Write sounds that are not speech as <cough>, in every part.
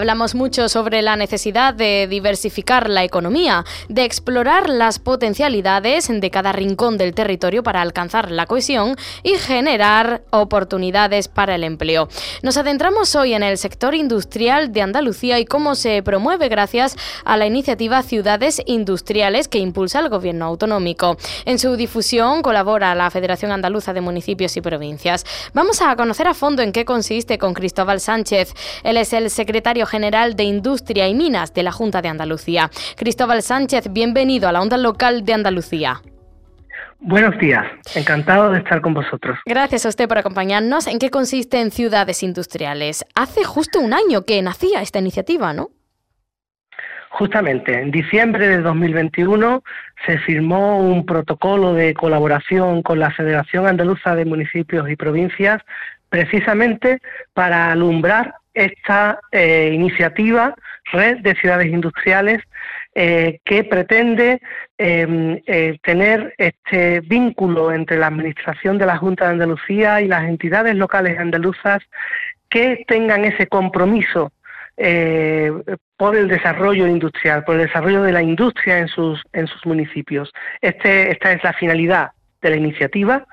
Hablamos mucho sobre la necesidad de diversificar la economía, de explorar las potencialidades de cada rincón del territorio para alcanzar la cohesión y generar oportunidades para el empleo. Nos adentramos hoy en el sector industrial de Andalucía y cómo se promueve gracias a la iniciativa Ciudades Industriales que impulsa el Gobierno autonómico. En su difusión colabora la Federación Andaluza de Municipios y Provincias. Vamos a conocer a fondo en qué consiste con Cristóbal Sánchez. Él es el secretario general de Industria y Minas de la Junta de Andalucía. Cristóbal Sánchez, bienvenido a la onda local de Andalucía. Buenos días, encantado de estar con vosotros. Gracias a usted por acompañarnos. ¿En qué consiste en Ciudades Industriales? Hace justo un año que nacía esta iniciativa, ¿no? Justamente, en diciembre de 2021 se firmó un protocolo de colaboración con la Federación Andaluza de Municipios y Provincias precisamente para alumbrar esta eh, iniciativa, Red de Ciudades Industriales, eh, que pretende em, eh, tener este vínculo entre la Administración de la Junta de Andalucía y las entidades locales andaluzas que tengan ese compromiso por el desarrollo industrial, por el desarrollo de la industria en sus, en sus municipios. Este, esta es la finalidad de la iniciativa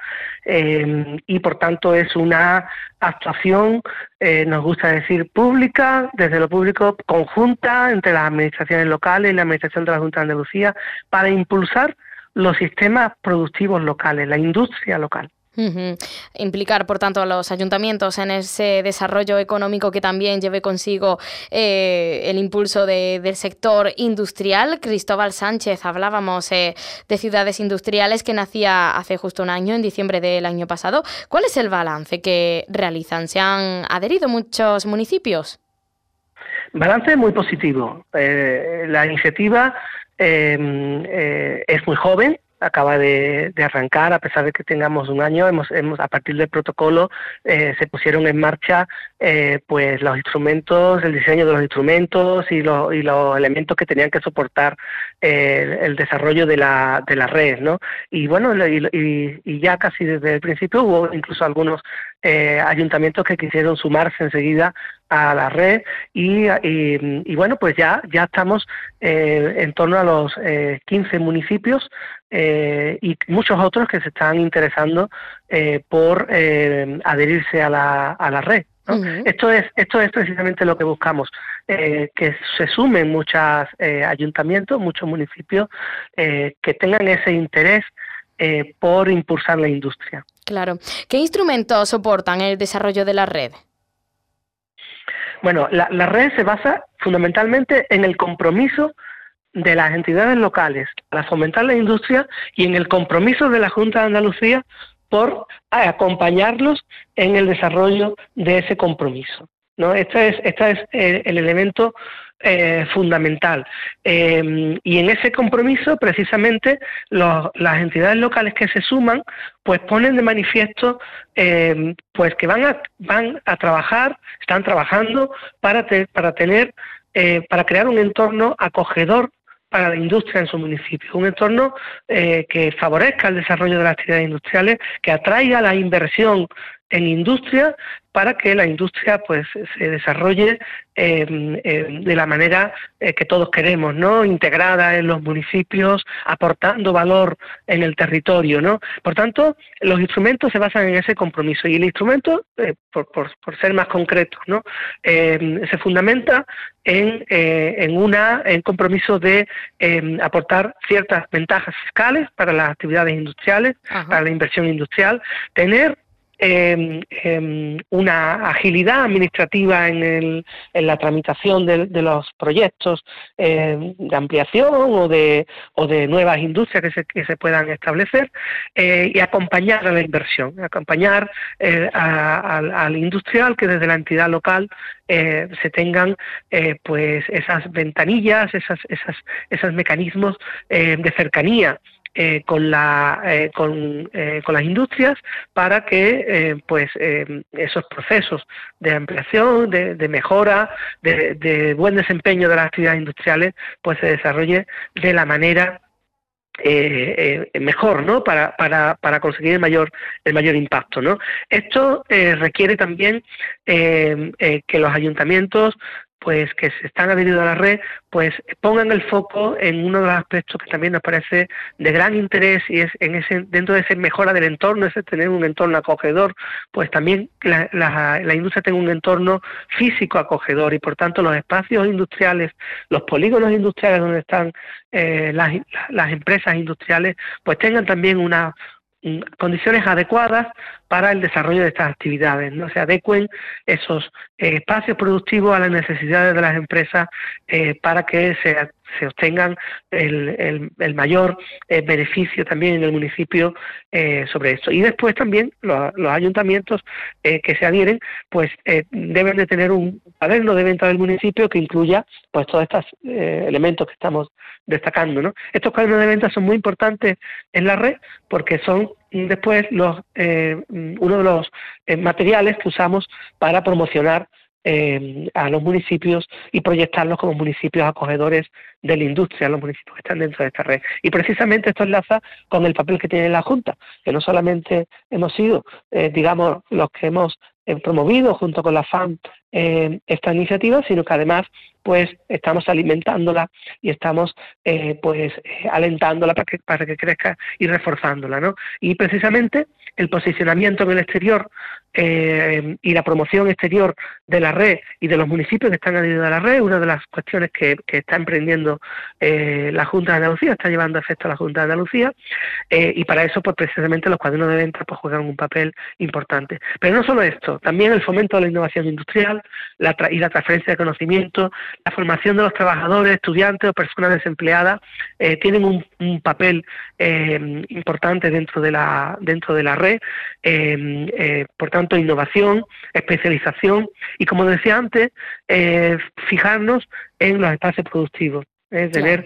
eh, y por tanto es una actuación, eh, nos gusta decir, pública, desde lo público conjunta entre las administraciones locales y la Administración de la Junta de Andalucía para impulsar los sistemas productivos locales, la industria local. Implicar, por tanto, a los ayuntamientos en ese desarrollo económico que también lleve consigo eh, el impulso del sector industrial. Cristóbal Sánchez, hablábamos eh, de ciudades industriales que nacía hace justo un año, en diciembre del año pasado. ¿Cuál es el balance que realizan? ¿Se han adherido muchos municipios? Balance muy positivo. Eh, la iniciativa es muy joven, acaba de, arrancar, a pesar de que tengamos un año, hemos, hemos a partir del protocolo eh, se pusieron en marcha eh, pues los instrumentos, el diseño de los instrumentos y, los, y los elementos que tenían que soportar el desarrollo de la, de la red, ¿no? Y bueno, y, y, ya casi desde el principio hubo incluso algunos ayuntamientos que quisieron sumarse enseguida a la red y, bueno, pues ya, ya estamos eh, en torno a los 15 municipios y muchos otros que se están interesando por adherirse a la, a la red. Esto es esto es precisamente lo que buscamos, eh, que se sumen muchos eh, ayuntamientos, muchos municipios eh, que tengan ese interés por impulsar la industria. Claro. ¿Qué instrumentos soportan el desarrollo de la red? Bueno, la, red se basa fundamentalmente en el compromiso de las entidades locales para fomentar la industria y en el compromiso de la Junta de Andalucía por acompañarlos en el desarrollo de ese compromiso. ¿no? Este es, este es eh, el, elemento eh, fundamental. Em, y en ese compromiso, precisamente, las entidades locales que se suman, pues ponen de manifiesto em, pues que van a, van a trabajar, están trabajando para, para tener, eh, para crear un entorno acogedor para la industria en su municipio, un entorno eh, que favorezca el desarrollo de las actividades industriales, que atraiga la inversión en industria para que la industria pues se desarrolle em, de la manera eh, que todos queremos, ¿no? Integrada en los municipios, aportando valor en el territorio, ¿no? Por tanto, los instrumentos se basan en ese compromiso y el instrumento, eh, por, ser más concreto, ¿no? Em, se fundamenta en, eh, en una en compromiso de aportar ciertas ventajas fiscales para las actividades industriales, para la inversión industrial, tener eh, una agilidad administrativa en, el, en la tramitación de, los proyectos em, de ampliación o de, o de nuevas industrias que se, que se puedan establecer eh, y acompañar a la inversión, acompañar eh, al industrial que desde la entidad local eh, se tengan pues esas ventanillas, esas, esas, esos mecanismos de cercanía eh, con, la, eh, con, eh, con, las industrias para que pues esos procesos de ampliación, de, mejora, de, buen desempeño de las actividades industriales, pues se desarrolle de la manera mejor, ¿no? Para, para, para conseguir el mayor el mayor impacto, ¿no? Esto requiere también que los ayuntamientos pues que se están adheridos a la red, pues pongan el foco en uno de los aspectos que también nos parece de gran interés y es en ese dentro de esa mejora del entorno, ese tener un entorno acogedor, pues también la, industria tenga un entorno físico acogedor y por tanto los espacios industriales, los polígonos industriales donde están eh, las, las empresas industriales, pues tengan también una condiciones adecuadas para el desarrollo de estas actividades, no se adecuen esos eh, espacios productivos a las necesidades de las empresas eh, para que se, se obtengan el, el, mayor eh, beneficio también en el municipio sobre esto. Y después también los, ayuntamientos que se adhieren, pues deben de tener un cuaderno de venta del municipio que incluya pues todos estos elementos que estamos destacando. ¿no? Estos cuadernos de venta son muy importantes en la red porque son después los, eh, uno de los eh, materiales que usamos para promocionar eh, a los municipios y proyectarlos como municipios acogedores de la industria, los municipios que están dentro de esta red. Y precisamente esto enlaza con el papel que tiene la Junta, que no solamente hemos sido, digamos, los que hemos promovido junto con la FAM esta iniciativa, sino que además pues estamos alimentándola y estamos eh, pues eh, alentándola para que, para que crezca y reforzándola, ¿no? Y precisamente el posicionamiento en el exterior eh, y la promoción exterior de la red y de los municipios que están adheridos a la red, una de las cuestiones que, está emprendiendo la Junta de Andalucía, está llevando a efecto la Junta de Andalucía, y para eso pues precisamente los cuadernos de venta pues juegan un papel importante. Pero no solo esto, también el fomento de la innovación industrial la y la transferencia de conocimiento, la formación de los trabajadores, estudiantes o personas desempleadas eh, tienen un, papel eh, importante dentro de la dentro de la red. Eh, por tanto, innovación, especialización y, como decía antes, fijarnos en los espacios productivos. Es tener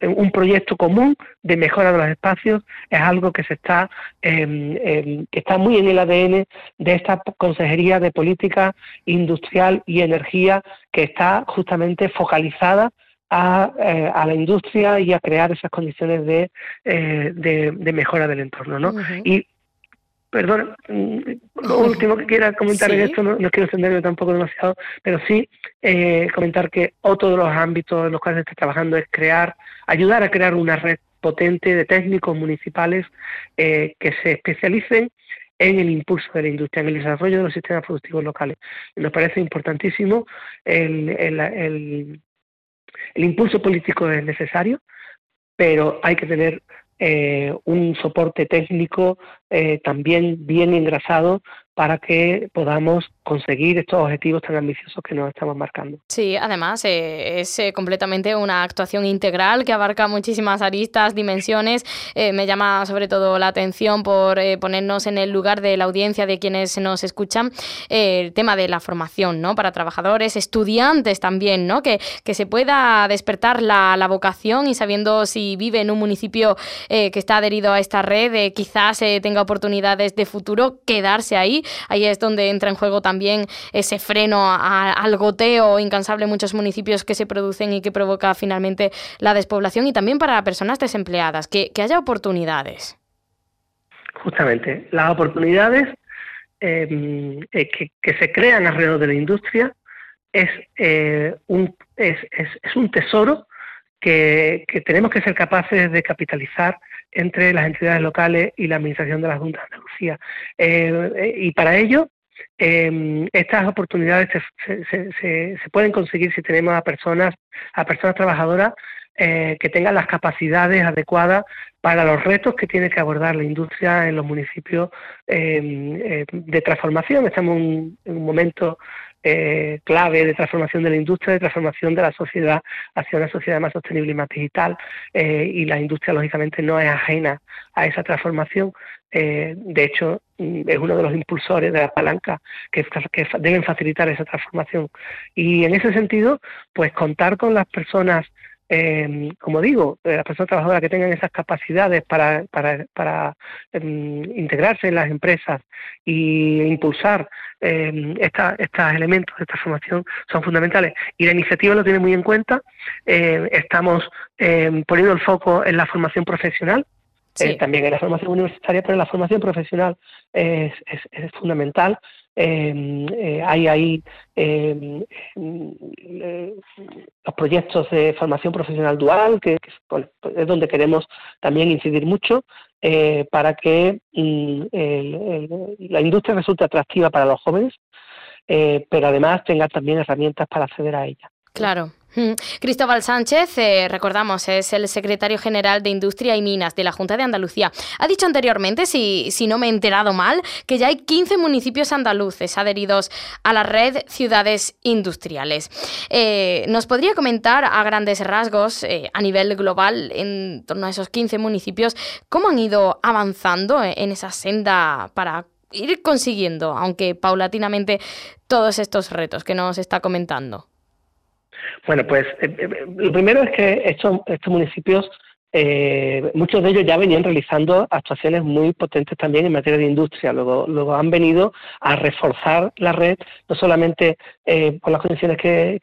un proyecto común de mejora de los espacios es algo que se está que está muy en el ADN de esta consejería de política industrial y energía que está justamente focalizada a, eh, a, la industria y a crear esas condiciones de, eh, de, mejora del entorno. ¿no? Y perdón, mm, lo último que quiera comentar en esto, no, quiero extenderme tampoco demasiado, pero sí eh, comentar que otro de los ámbitos en los cuales se está trabajando es crear, ayudar a crear una red potente de técnicos municipales eh, que se especialicen en el impulso de la industria, en el desarrollo de los sistemas productivos locales. Nos parece importantísimo el, el, el, el impulso político es necesario, pero hay que tener eh, un soporte técnico eh, también bien engrasado para que podamos conseguir estos objetivos tan ambiciosos que nos estamos marcando. Sí, además eh, es eh, completamente una actuación integral que abarca muchísimas aristas, dimensiones. Eh, me llama sobre todo la atención por ponernos en el lugar de la audiencia de quienes nos escuchan el tema de la formación, ¿no? Para trabajadores, estudiantes también, ¿no? Que, que se pueda despertar la, la vocación y sabiendo si vive en un municipio que está adherido a esta red, quizás tenga oportunidades de futuro, quedarse ahí Ahí es donde entra en juego también ese freno al goteo incansable en muchos municipios que se producen y que provoca finalmente la despoblación y también para personas desempleadas, que, haya oportunidades. Justamente, las oportunidades em, eh, que, se crean alrededor de la industria es, eh, un, es, un tesoro que, tenemos que ser capaces de capitalizar entre las entidades locales y la Administración de la Junta de Andalucía. Eh, eh, y para ello, em, estas oportunidades se, pueden conseguir si tenemos a personas, a personas trabajadoras eh, que tengan las capacidades adecuadas para los retos que tiene que abordar la industria en los municipios em, de transformación. Estamos en un momento eh, clave de transformación de la industria, de transformación de la sociedad hacia una sociedad más sostenible y más digital. Eh, y la industria, lógicamente, no es ajena a esa transformación. Eh, de hecho, mm, es uno de los impulsores de la palanca que, que deben facilitar esa transformación. Y en ese sentido, pues contar con las personas eh, como digo, las personas trabajadoras que tengan esas capacidades para, para, para em, integrarse en las empresas e impulsar eh, estos elementos de transformación son fundamentales. Y la iniciativa lo tiene muy en cuenta. Eh, estamos poniendo el foco en la formación profesional, eh, también en la formación universitaria, pero la formación profesional es, es fundamental eh, hay ahí em, eh, los proyectos de formación profesional dual, que, es donde queremos también incidir mucho eh, para que mm, la industria resulte atractiva para los jóvenes, pero además tenga también herramientas para acceder a ella. Claro. Cristóbal Sánchez, eh, recordamos, es el secretario general de Industria y Minas de la Junta de Andalucía. Ha dicho anteriormente, si, si no me he enterado mal, que ya hay 15 municipios andaluces adheridos a la red Ciudades Industriales. Eh, ¿Nos podría comentar a grandes rasgos, eh, a nivel global, en torno a esos 15 municipios, cómo han ido avanzando en esa senda para ir consiguiendo, aunque paulatinamente, todos estos retos que nos está comentando? Bueno, pues eh, eh, lo primero es que estos, estos municipios eh, muchos de ellos ya venían realizando actuaciones muy potentes también en materia de industria. Luego, luego han venido a reforzar la red, no solamente eh, por las condiciones que,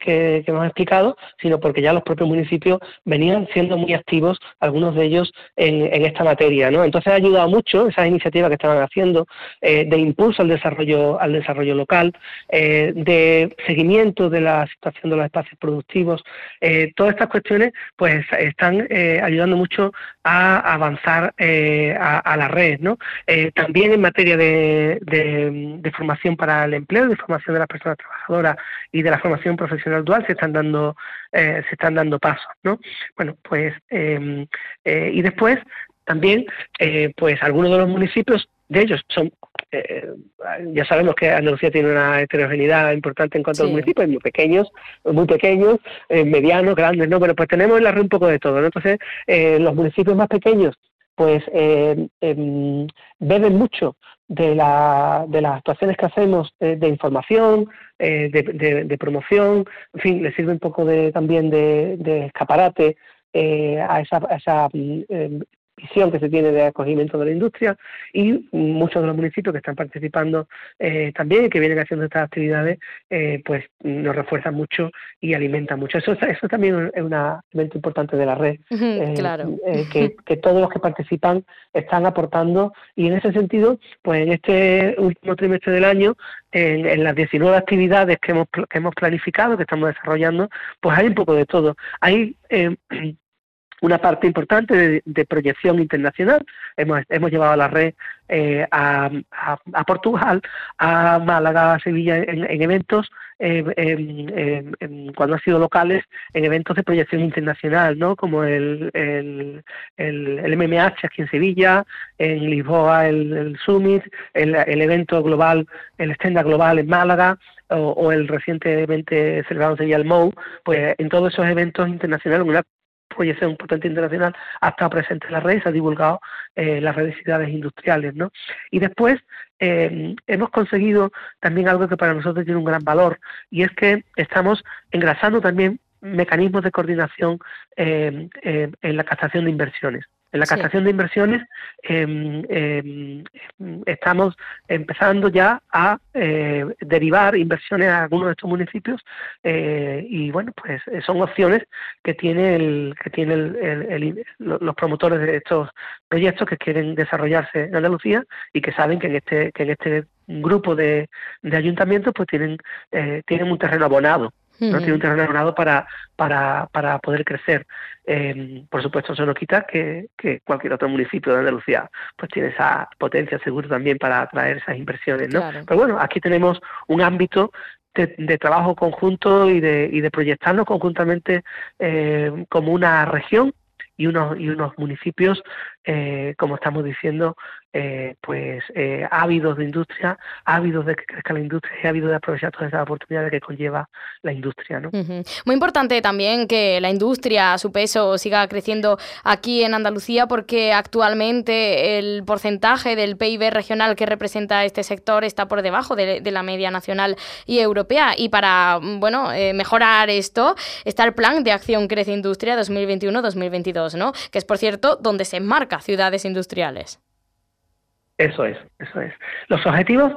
hemos explicado, sino porque ya los propios municipios venían siendo muy activos, algunos de ellos, en, esta materia. ¿no? Entonces ha ayudado mucho esas iniciativas que estaban haciendo eh, de impulso al desarrollo, al desarrollo local, de seguimiento de la situación de los espacios productivos. todas estas cuestiones pues están ayudando mucho a avanzar eh, a, la red. ¿no? Eh, también en materia de, formación para el empleo, de formación de las personas trabajadoras y de la formación profesional dual se están dando, eh, se están dando pasos. ¿no? Bueno, pues, em, y después también, pues algunos de los municipios de ellos son eh, ya sabemos que Andalucía tiene una heterogeneidad importante en cuanto a los municipios, muy pequeños, muy pequeños, eh, medianos, grandes, ¿no? Bueno, pues tenemos en la red un poco de todo, ¿no? Entonces, eh, los municipios más pequeños, pues em, beben mucho de, la, de las actuaciones que hacemos de información, de, promoción, en fin, les sirve un poco de, también de, escaparate a esa, a esa em, visión que se tiene de acogimiento de la industria y muchos de los municipios que están participando eh, también y que vienen haciendo estas actividades, eh, pues nos refuerzan mucho y alimentan mucho. Eso, eso también es un elemento importante de la red, eh, claro. que, que, todos los que participan están aportando y en ese sentido, pues en este último trimestre del año, en, en las 19 actividades que hemos, que hemos planificado, que estamos desarrollando, pues hay un poco de todo. Hay una parte importante de, proyección internacional. Hemos, hemos llevado a la red eh, a, a, Portugal, a Málaga, a Sevilla en, eventos, eh, cuando han sido locales, en eventos de proyección internacional, ¿no? como el, el, el, MMH aquí en Sevilla, en Lisboa el, Summit, el, evento global, el Stenda Global en Málaga, o, el recientemente celebrado en Sevilla el MOU, pues en todos esos eventos internacionales, una proyección potente internacional ha estado presente en la red y se ha divulgado eh, las redes industriales. ¿no? Y después eh, hemos conseguido también algo que para nosotros tiene un gran valor y es que estamos engrasando también mecanismos de coordinación eh, en la captación de inversiones. En la captación de inversiones em, em, estamos empezando ya a eh, derivar inversiones a algunos de estos municipios eh, y bueno, pues eh, son opciones que tiene el, que tiene los promotores de estos proyectos que quieren desarrollarse en Andalucía y que saben que en este que en este grupo de, de ayuntamientos pues tienen tienen un terreno abonado no tiene un terreno abonado para, para, para poder crecer. Eh, por supuesto, eso no quita que, que, cualquier otro municipio de Andalucía pues tiene esa potencia seguro también para atraer esas inversiones. ¿no? Pero bueno, aquí tenemos un ámbito de, de, trabajo conjunto y de, y de proyectarnos conjuntamente eh, como una región y unos, y unos municipios, eh, como estamos diciendo, eh, pues eh, ávidos de industria, ávidos de que crezca la industria y ávidos de aprovechar todas esas oportunidades que conlleva la industria. ¿no? Muy importante también que la industria, su peso, siga creciendo aquí en Andalucía porque actualmente el porcentaje del PIB regional que representa este sector está por debajo de, la media nacional y europea. Y para bueno mejorar esto está el Plan de Acción Crece Industria 2021-2022, ¿no? que es, por cierto, donde se enmarca ciudades industriales. Eso es, eso es. Los objetivos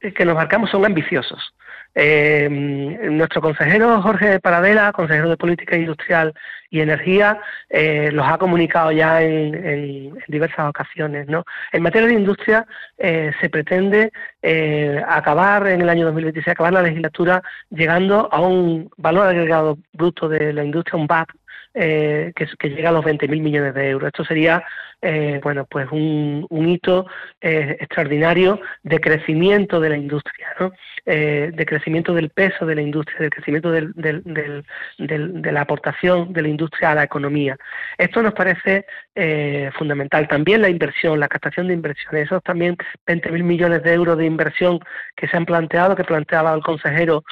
que nos marcamos son ambiciosos. Eh, nuestro consejero Jorge Paradela, consejero de Política Industrial y Energía, eh, los ha comunicado ya en, diversas ocasiones. ¿no? En materia de industria eh, se pretende eh, acabar en el año 2026, acabar la legislatura llegando a un valor agregado bruto de la industria, un BAP, que, que, llega a los 20.000 millones de euros. Esto sería eh, bueno, pues un, hito eh, extraordinario de crecimiento de la industria, ¿no? Eh, de crecimiento del peso de la industria, de crecimiento del, de la aportación de la industria a la economía. Esto nos parece fundamental. También la inversión, la captación de inversiones, esos también 20.000 millones de euros de inversión que se han planteado, que planteaba el consejero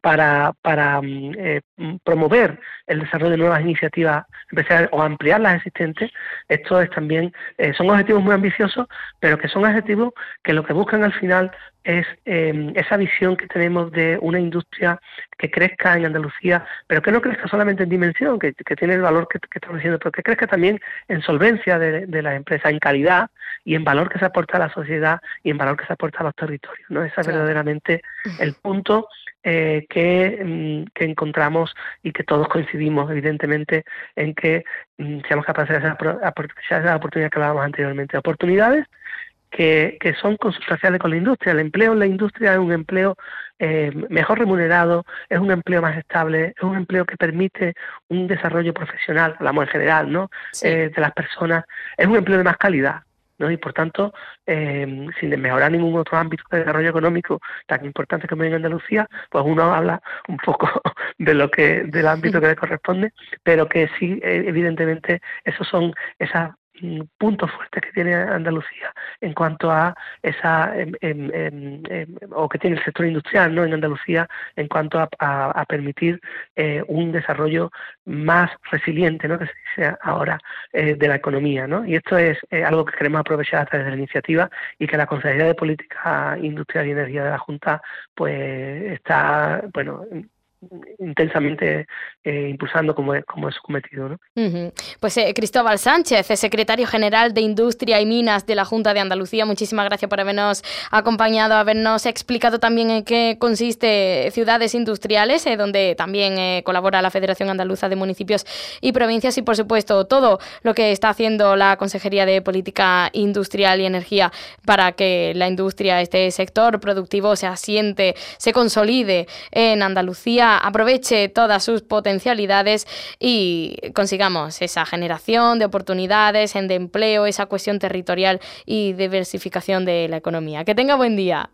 para, para mm, promover el desarrollo de nuevas iniciativas empresariales o ampliar las existentes, esto es también, eh, son objetivos muy ambiciosos, pero que son objetivos que lo que buscan al final es eh, esa visión que tenemos de una industria que crezca en Andalucía, pero que no crezca solamente en dimensión, que, tiene el valor que, estamos diciendo, pero que crezca también en solvencia de, de las empresas, en calidad y en valor que se aporta a la sociedad y en valor que se aporta a los territorios. ¿no? Ese es verdaderamente el punto eh, mm, que, encontramos y que todos coincidimos, evidentemente, en que mm, seamos capaces de aprovechar esas oportunidades que hablábamos anteriormente. Oportunidades que, que, son consustanciales con la industria. El empleo en la industria es un empleo eh, mejor remunerado, es un empleo más estable, es un empleo que permite un desarrollo profesional, hablamos en general, ¿no? Eh, de las personas, es un empleo de más calidad. ¿No? Y por tanto, eh, sin mejorar ningún otro ámbito de desarrollo económico tan importante como en Andalucía, pues uno habla un poco <laughs> de lo que del ámbito que le corresponde, pero que sí, eh, evidentemente, esos son esas puntos fuertes que tiene Andalucía en cuanto a esa em, em, em, o que tiene el sector industrial no en Andalucía en cuanto a, permitir eh, un desarrollo más resiliente no que se dice ahora eh, de la economía no y esto es eh, algo que queremos aprovechar a través de la iniciativa y que la Consejería de Política Industrial y Energía de la Junta pues está bueno intensamente eh, impulsando como como es su cometido. ¿no? Pues eh, Cristóbal Sánchez, secretario general de Industria y Minas de la Junta de Andalucía, muchísimas gracias por habernos acompañado, habernos explicado también en qué consiste Ciudades Industriales, eh, donde también colabora la Federación Andaluza de Municipios y Provincias y por supuesto todo lo que está haciendo la Consejería de Política Industrial y Energía para que la industria, este sector productivo se asiente, se consolide en Andalucía aproveche todas sus potencialidades y consigamos esa generación de oportunidades, de empleo, esa cuestión territorial y diversificación de la economía. Que tenga buen día.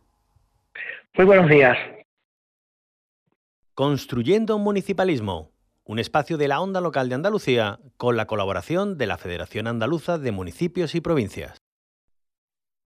Muy buenos días. Construyendo un municipalismo, un espacio de la onda local de Andalucía con la colaboración de la Federación Andaluza de Municipios y Provincias.